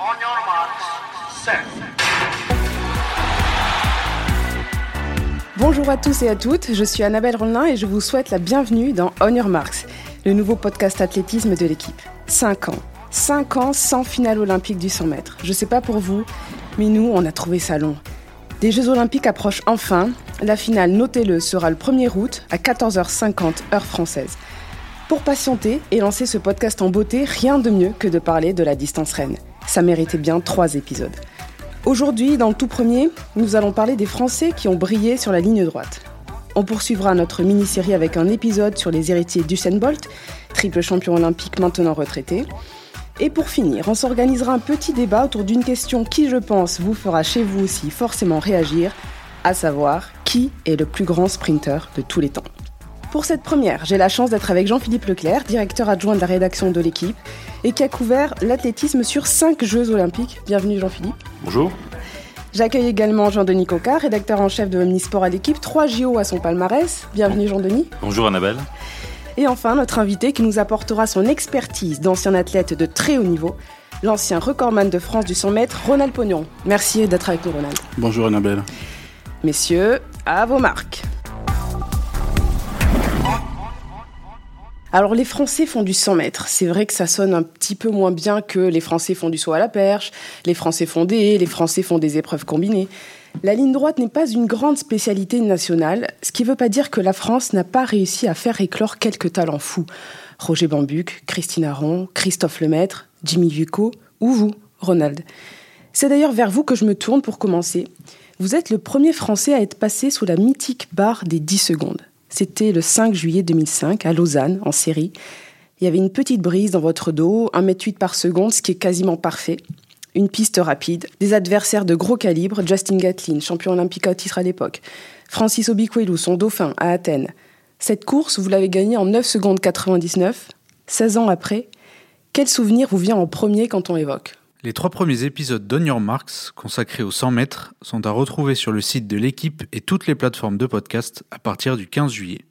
On your marks. Bonjour à tous et à toutes, je suis Annabelle Rollin et je vous souhaite la bienvenue dans On Your Marks, le nouveau podcast athlétisme de l'équipe. 5 ans. 5 ans sans finale olympique du 100 mètres. Je sais pas pour vous, mais nous, on a trouvé ça long. Des Jeux olympiques approchent enfin. La finale, notez-le, sera le 1er août à 14h50 heure française. Pour patienter et lancer ce podcast en beauté, rien de mieux que de parler de la distance reine. Ça méritait bien trois épisodes. Aujourd'hui, dans le tout premier, nous allons parler des Français qui ont brillé sur la ligne droite. On poursuivra notre mini-série avec un épisode sur les héritiers d'Usain Bolt, triple champion olympique maintenant retraité. Et pour finir, on s'organisera un petit débat autour d'une question qui, je pense, vous fera chez vous aussi forcément réagir, à savoir qui est le plus grand sprinter de tous les temps? Pour cette première, j'ai la chance d'être avec Jean-Philippe Leclerc, directeur adjoint de la rédaction de l'équipe, et qui a couvert l'athlétisme sur 5 Jeux olympiques. Bienvenue Jean-Philippe. Bonjour. J'accueille également Jean-Denis Coca, rédacteur en chef de Omnisport à l'équipe, 3 JO à son palmarès. Bienvenue Jean-Denis. Bonjour Annabelle. Et enfin, notre invité qui nous apportera son expertise d'ancien athlète de très haut niveau, l'ancien recordman de France du 100 mètres, Ronald Pognon. Merci d'être avec nous Ronald. Bonjour Annabelle. Messieurs, à vos marques. Alors les Français font du 100 mètres. C'est vrai que ça sonne un petit peu moins bien que les Français font du saut à la perche, les Français font des les Français font des épreuves combinées. La ligne droite n'est pas une grande spécialité nationale, ce qui ne veut pas dire que la France n'a pas réussi à faire éclore quelques talents fous. Roger Bambuc, Christine Aron, Christophe Lemaître, Jimmy Vucco ou vous, Ronald. C'est d'ailleurs vers vous que je me tourne pour commencer. Vous êtes le premier Français à être passé sous la mythique barre des 10 secondes. C'était le 5 juillet 2005 à Lausanne, en série. Il y avait une petite brise dans votre dos, 1m8 par seconde, ce qui est quasiment parfait. Une piste rapide, des adversaires de gros calibre, Justin Gatlin, champion olympique à titre à l'époque, Francis Obikwelu, son dauphin, à Athènes. Cette course, vous l'avez gagnée en 9 secondes 99, 16 ans après. Quel souvenir vous vient en premier quand on évoque les trois premiers épisodes d'On Your Marks, consacrés aux 100 mètres, sont à retrouver sur le site de l'équipe et toutes les plateformes de podcast à partir du 15 juillet.